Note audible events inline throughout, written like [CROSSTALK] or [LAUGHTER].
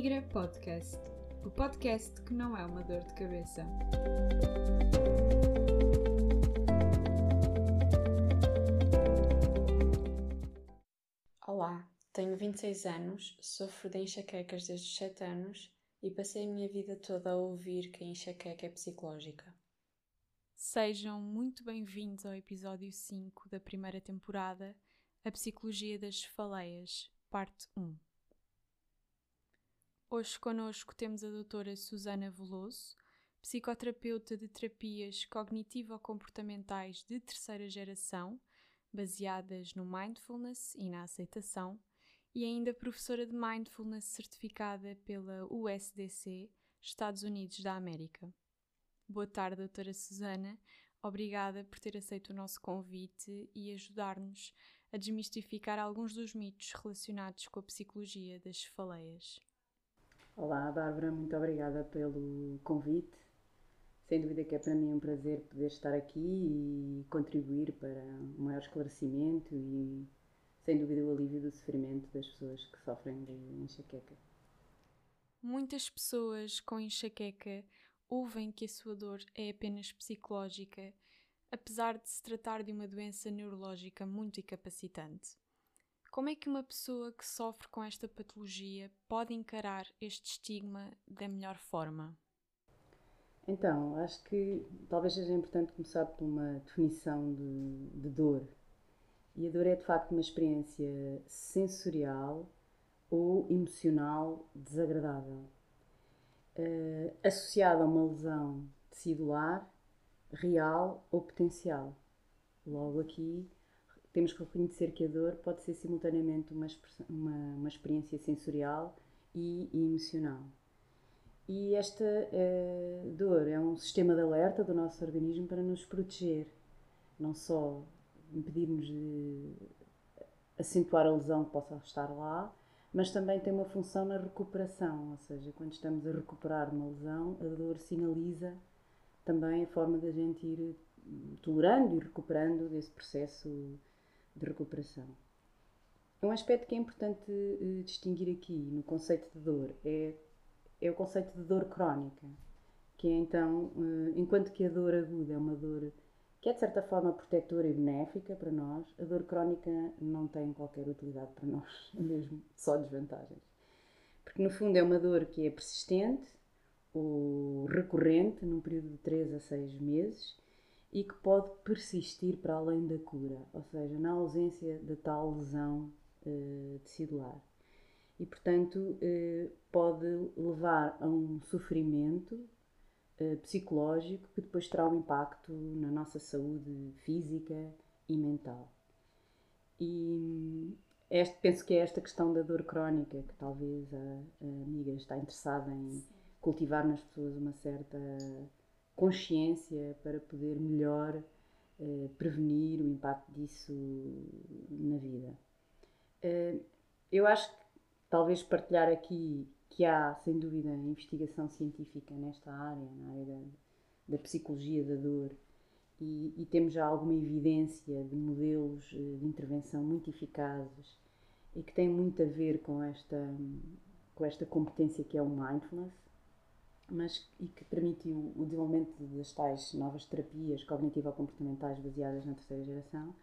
Migra Podcast, o podcast que não é uma dor de cabeça. Olá, tenho 26 anos, sofro de enxaquecas desde os 7 anos e passei a minha vida toda a ouvir que a enxaqueca é psicológica. Sejam muito bem-vindos ao episódio 5 da primeira temporada, A Psicologia das Cefaleias, parte 1. Hoje connosco temos a doutora Susana Veloso, psicoterapeuta de terapias cognitivo-comportamentais de terceira geração, baseadas no mindfulness e na aceitação, e ainda professora de mindfulness certificada pela USDC, Estados Unidos da América. Boa tarde, doutora Susana. Obrigada por ter aceito o nosso convite e ajudar-nos a desmistificar alguns dos mitos relacionados com a psicologia das cefaleias. Olá, Bárbara, muito obrigada pelo convite. Sem dúvida que é para mim um prazer poder estar aqui e contribuir para um maior esclarecimento e, sem dúvida, o alívio do sofrimento das pessoas que sofrem de enxaqueca. Muitas pessoas com enxaqueca ouvem que a sua dor é apenas psicológica, apesar de se tratar de uma doença neurológica muito incapacitante. Como é que uma pessoa que sofre com esta patologia pode encarar este estigma da melhor forma? Então, acho que talvez seja importante começar por uma definição de, de dor. E a dor é de facto uma experiência sensorial ou emocional desagradável, uh, associada a uma lesão tecidular, real ou potencial. Logo aqui temos que reconhecer que a dor pode ser simultaneamente uma, uma, uma experiência sensorial e, emocional. E esta uh, dor é um sistema de alerta do nosso organismo para nos proteger, não só impedir-nos de acentuar a lesão que possa estar lá, mas também tem uma função na recuperação, ou seja, quando estamos a recuperar uma lesão, a dor sinaliza também a forma da gente ir tolerando e recuperando desse processo de recuperação. Um aspecto que é importante uh, distinguir aqui no conceito de dor é, é o conceito de dor crónica, que é então, uh, enquanto que a dor aguda é uma dor que é de certa forma protetora e benéfica para nós, a dor crónica não tem qualquer utilidade para nós, [LAUGHS] mesmo só desvantagens. Porque no fundo é uma dor que é persistente ou recorrente num período de 3 a 6 meses e que pode persistir para além da cura, ou seja, na ausência da tal lesão uh, tecidular. E, portanto, uh, pode levar a um sofrimento uh, psicológico que depois terá um impacto na nossa saúde física e mental. E este, penso que é esta questão da dor crónica que talvez a, a amiga está interessada em cultivar nas pessoas uma certa consciência para poder melhor eh, prevenir o impacto disso na vida. Eh, eu acho que talvez partilhar aqui que há, sem dúvida, investigação científica nesta área, na área da, da psicologia da dor, e, e, temos já alguma evidência de modelos eh, de intervenção muito eficazes e que têm muito a ver com esta, com esta competência que é o mindfulness mas e que permitiu o desenvolvimento das tais novas terapias cognitivo-comportamentais baseadas na terceira geração.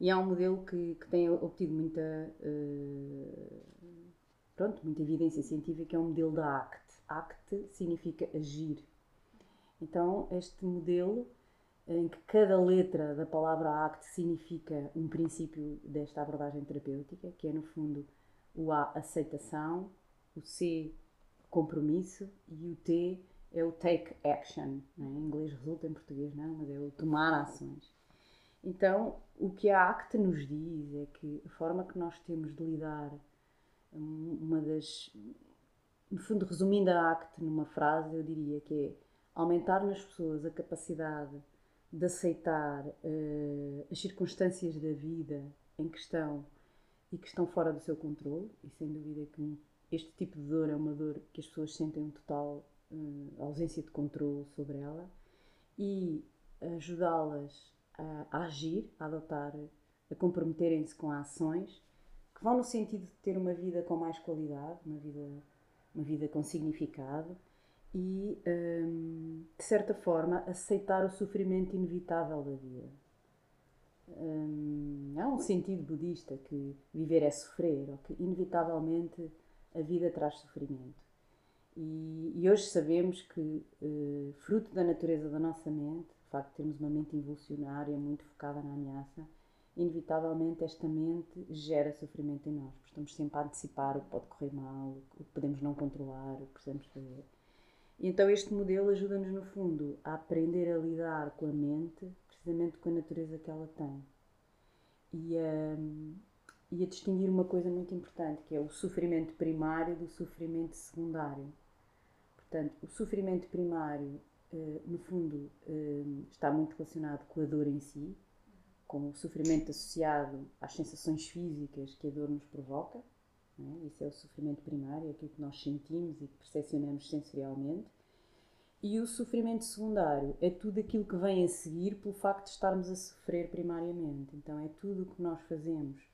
E é um modelo que, que tem obtido muita, uh, pronto, muita evidência científica, é um modelo da ACT. ACT significa agir. Então, este modelo, em que cada letra da palavra ACT significa um princípio desta abordagem terapêutica, que é, no fundo, o A, aceitação, o C, compromisso e o T é o take action. É? Em inglês resulta, em português não, mas é o tomar ações. Então, o que a ACT nos diz é que a forma que nós temos de lidar, uma das. No fundo, resumindo a ACT numa frase, eu diria que é aumentar nas pessoas a capacidade de aceitar uh, as circunstâncias da vida em questão e que estão fora do seu controle, e sem dúvida que este tipo de dor é uma dor que as pessoas sentem um total uh, ausência de controle sobre ela e ajudá-las a, a, agir, a adotar, a comprometerem-se com ações que vão no sentido de ter uma vida com mais qualidade, uma vida uma vida com significado e, hum, de certa forma, aceitar o sofrimento inevitável da vida. Hum, há um sentido budista que viver é sofrer, ou que inevitavelmente a vida traz sofrimento. E, e hoje sabemos que, uh, fruto da natureza da nossa mente, o facto de termos uma mente involucionária muito focada na ameaça, inevitavelmente esta mente gera sofrimento em nós. Estamos sempre a antecipar o que pode correr mal, o que podemos não controlar, o que precisamos fazer. E então este modelo ajuda-nos, no fundo, a aprender a lidar com a mente, precisamente com a natureza que ela tem. E a, e a distinguir uma coisa muito importante, que é o sofrimento primário do sofrimento secundário. Portanto, o sofrimento primário, eh, no fundo, eh, está muito relacionado com a dor em si, com o sofrimento associado às sensações físicas que a dor nos provoca. É? Isso é o sofrimento primário, é aquilo que nós sentimos e que percepcionamos sensorialmente. E o sofrimento secundário é tudo aquilo que vem a seguir pelo facto de estarmos a sofrer primariamente. Então é tudo o que nós fazemos,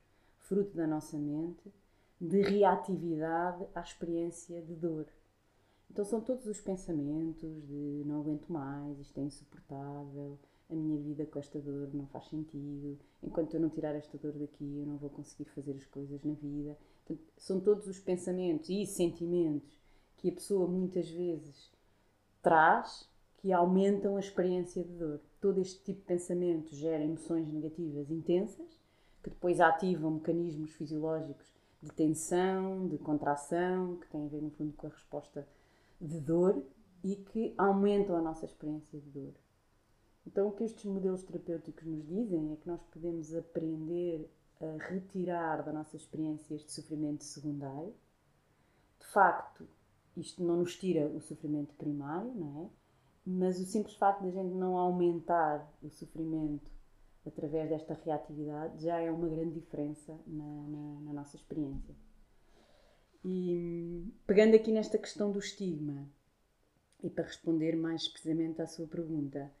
fruto da nossa mente, de reatividade à experiência de dor. Então são todos os pensamentos de não aguento mais, isto é insuportável, a minha vida com esta dor não faz sentido, enquanto eu não tirar esta dor daqui eu não vou conseguir fazer as coisas na vida. São todos os pensamentos e sentimentos que a pessoa muitas vezes traz que aumentam a experiência de dor. Todo este tipo de pensamento gera emoções negativas intensas, que depois ativam mecanismos fisiológicos de tensão, de contração, que têm a ver, no fundo, com a resposta de dor e que aumentam a nossa experiência de dor. Então, o que estes modelos terapêuticos nos dizem é que nós podemos aprender a retirar da nossa experiência este sofrimento secundário. De facto, isto não nos tira o sofrimento primário, não é? Mas o simples facto de a gente não aumentar o sofrimento através desta reatividade já é uma grande diferença na, na, na nossa experiência. E pegando aqui nesta questão do estigma, e para responder mais precisamente à sua pergunta,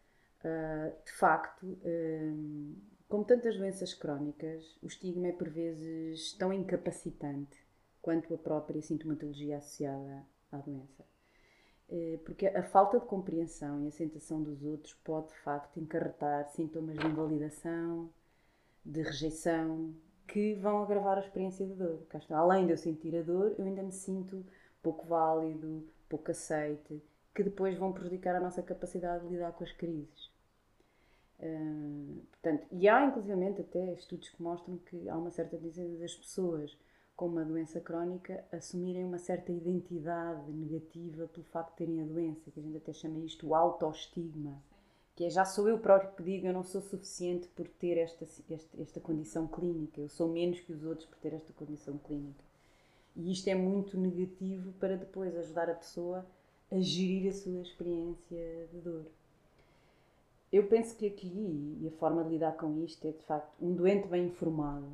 uh, de facto, uh, como tantas doenças crónicas, o estigma é por vezes tão incapacitante quanto a própria sintomatologia associada à doença. Uh, porque a falta de compreensão e aceitação dos outros pode, de facto, encarretar sintomas de invalidação, de rejeição, que vão agravar a experiência de dor. Além de eu sentir a dor, eu ainda me sinto pouco válido, pouco aceite, que depois vão prejudicar a nossa capacidade de lidar com as crises. Uh, portanto, e há inclusivamente até estudos que mostram que há uma certa tendência das pessoas com uma doença crónica assumirem uma certa identidade negativa pelo facto de terem a doença, que a gente até chama isto o autoestigma que é já sou eu próprio que digo eu não sou suficiente por ter esta, esta, esta condição clínica, eu sou menos que os outros por ter esta condição clínica. E isto é muito negativo para depois ajudar a pessoa a gerir a sua experiência de dor. Eu penso que aqui, e a forma de lidar com isto é de facto um doente bem informado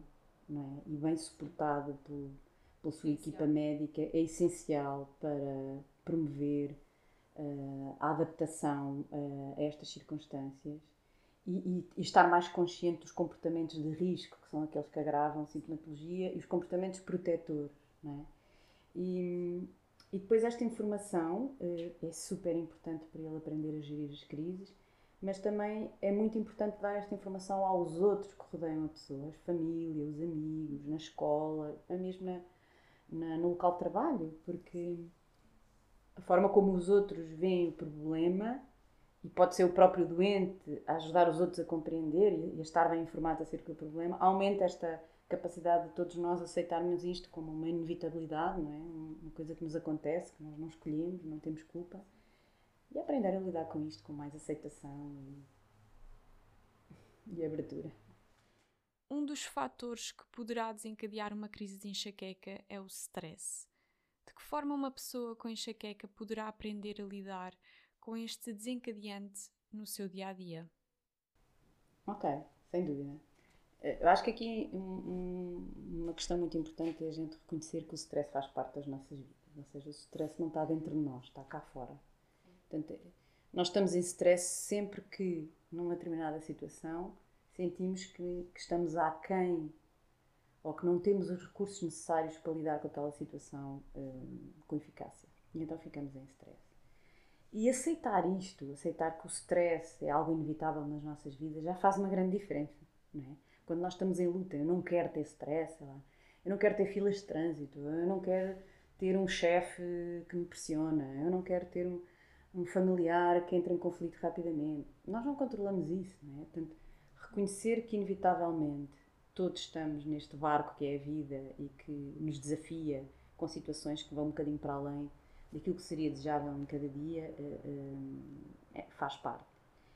é? e bem suportado por, pela sua equipa médica é essencial para promover uh, a adaptação uh, a estas circunstâncias e, e, e, estar mais consciente dos comportamentos de risco, que são aqueles que agravam a sintomatologia, e os comportamentos protetores. É? E, e, depois esta informação uh, é super importante para ele aprender a gerir as crises, mas também é muito importante dar esta informação aos outros que rodeiam a pessoa, as famílias, os amigos, na escola, mesmo na, na, no local de trabalho, porque a forma como os outros veem o problema e pode ser o próprio doente a ajudar os outros a compreender e a estar bem informado acerca do problema, aumenta esta capacidade de todos nós aceitarmos isto como uma inevitabilidade, não é? Uma coisa que nos acontece, que nós não escolhemos, não temos culpa. E aprender a lidar com isto com mais aceitação e, e abertura. Um dos fatores que poderá desencadear uma crise de enxaqueca é o stress. De que forma uma pessoa com enxaqueca poderá aprender a lidar com este desencadeante no seu dia a dia? Ok, sem dúvida. Eh, eu acho que aqui um, um, uma questão muito importante é a gente reconhecer que o stress faz parte das nossas vidas. Ou seja, o stress não está dentro de nós, está cá fora. Portanto, nós estamos em stress sempre que, numa determinada situação, sentimos que, que estamos aquém ou que não temos os recursos necessários para lidar com aquela situação hum, com eficácia. E então ficamos em stress. E aceitar isto, aceitar que o stress é algo inevitável nas nossas vidas, já faz uma grande diferença. Não é? Quando nós estamos em luta, eu não quero ter stress, eu não quero ter filas de trânsito, eu não quero ter um chefe que me pressiona, eu não quero ter um, um familiar que entra em conflito rapidamente. Nós não controlamos isso, não é? Portanto, reconhecer que inevitavelmente todos estamos neste barco que é a vida e que nos desafia com situações que vão um bocadinho para além daquilo que seria desejável em cada dia, eh, eh, é, faz parte.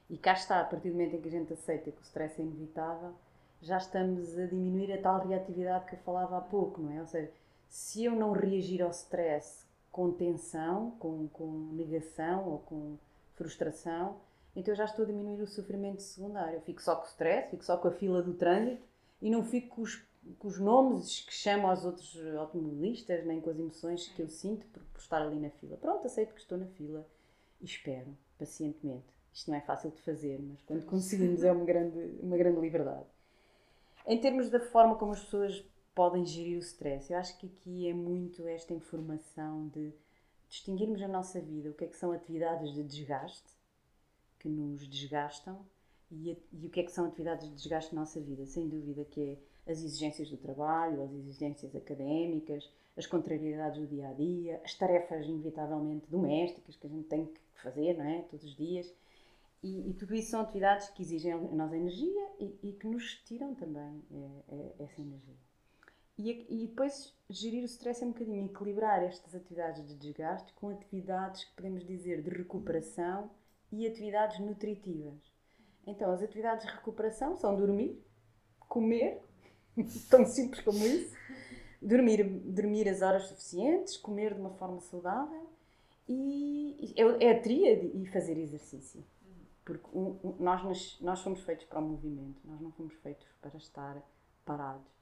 E cá está, a partir do momento em que a gente aceita que o stress é inevitável, já estamos a diminuir a tal reatividade que eu falava há pouco, não é? Ou seja, se eu não reagir ao stress com tensão, com, com negação ou com frustração, então eu já estou a diminuir o sofrimento secundário. Eu fico só com o stress, fico só com a fila do trânsito e não fico com os, com os nomes que chamo aos outros automobilistas, nem com as emoções que eu sinto por, por estar ali na fila. Pronto, aceito que estou na fila e espero pacientemente. Isto não é fácil de fazer, mas quando conseguimos é uma grande, uma grande liberdade. Em termos da forma como as pessoas podem gerir o stress, eu acho que aqui é muito esta informação de distinguirmos na nossa vida o que é que são atividades de desgaste, que nos desgastam, e, a, e o que é que são atividades de desgaste na nossa vida. Sem dúvida que é as exigências do trabalho, as exigências académicas, as contrariedades do dia a dia, as tarefas inevitavelmente domésticas que a gente tem que fazer, não é? Todos os dias e, e, tudo isso são atividades que exigem a nossa energia e, e que nos tiram também é, é, essa energia. E, e, depois gerir o stress é um bocadinho equilibrar estas atividades de desgaste com atividades que podemos dizer de recuperação e atividades nutritivas. Então, as atividades de recuperação são dormir, comer, [LAUGHS] tão simples como isso, dormir, dormir as horas suficientes, comer de uma forma saudável e é, a tríade e fazer exercício. Porque nós, nós fomos feitos para o movimento, nós não fomos feitos para estar parados.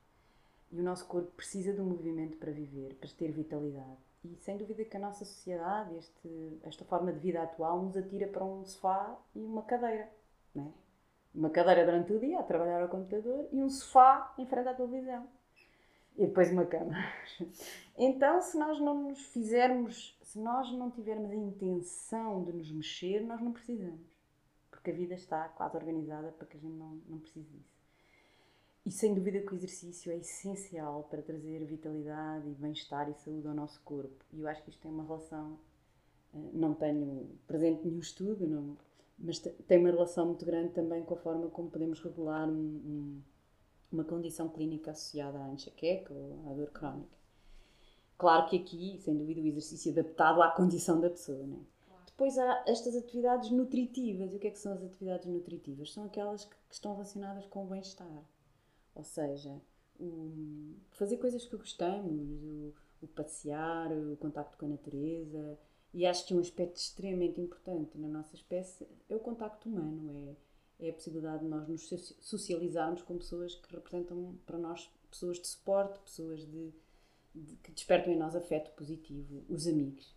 E o nosso corpo precisa do movimento para viver, para ter vitalidade. E sem dúvida que a nossa sociedade, este, esta forma de vida atual, nos atira para um sofá e uma cadeira. Né? Uma cadeira durante o dia a trabalhar ao computador e um sofá em frente à televisão. E depois uma cama. [LAUGHS] Então, se nós não nos fizermos, se nós não tivermos a intenção de nos mexer, nós não precisamos porque a vida está quase organizada para que a gente não, não precise disso. E sem dúvida que o exercício é essencial para trazer vitalidade e bem-estar e saúde ao nosso corpo. E eu acho que isto tem uma relação, eh, não tenho presente nenhum estudo, não, mas tem uma relação muito grande também com a forma como podemos regular um, um, uma condição clínica associada à enxaqueca ou à dor crónica. Claro que aqui, sem dúvida, o exercício adaptado à condição da pessoa, não é? Depois há estas atividades nutritivas. E o que é que são as atividades nutritivas? São aquelas que, que estão relacionadas com o bem-estar. Ou seja, o, fazer coisas que gostamos, o, o passear, o contacto com a natureza. E acho que um aspecto extremamente importante na nossa espécie é o contacto humano, é, é a possibilidade de nós nos socializarmos com pessoas que representam para nós pessoas de suporte, pessoas de, de, que despertam em nós afeto positivo, os amigos.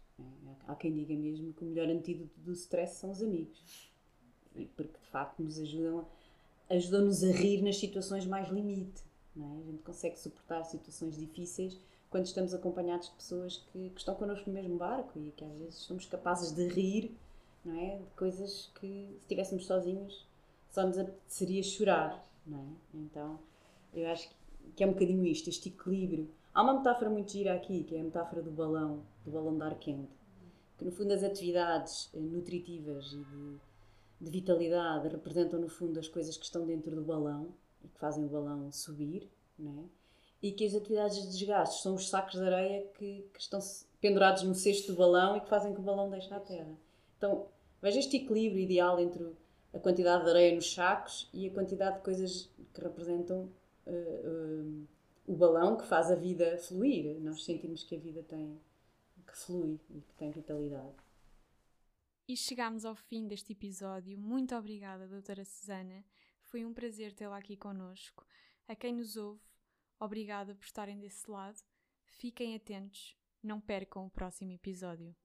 Há quem diga mesmo que o melhor antídoto do stress são os amigos. Porque de facto nos ajudam, ajudam-nos a rir nas situações mais limite. É? A gente consegue suportar situações difíceis quando estamos acompanhados de pessoas que, que, estão connosco no mesmo barco e que às vezes somos capazes de rir não é? de coisas que se estivéssemos sozinhos só nos apeteceria chorar. Não é? Então eu acho que é um bocadinho isto, este equilíbrio Há uma metáfora muito gira aqui, que é a metáfora do balão, do balão de ar quente, que no fundo as atividades eh, nutritivas e de, de vitalidade representam no fundo as coisas que estão dentro do balão e que fazem o balão subir, né? e que as atividades de desgaste são os sacos de areia que, que, estão pendurados no cesto do balão e que fazem que o balão deixe a terra. Então, veja este equilíbrio ideal entre a quantidade de areia nos sacos e a quantidade de coisas que representam uh, uh, o balão que faz a vida fluir. Nós sentimos que a vida tem que flui e que tem vitalidade. E chegamos ao fim deste episódio. Muito obrigada, doutora Susana. Foi um prazer tê-la aqui connosco. A quem nos ouve, obrigada por estarem desse lado. Fiquem atentos, não percam o próximo episódio.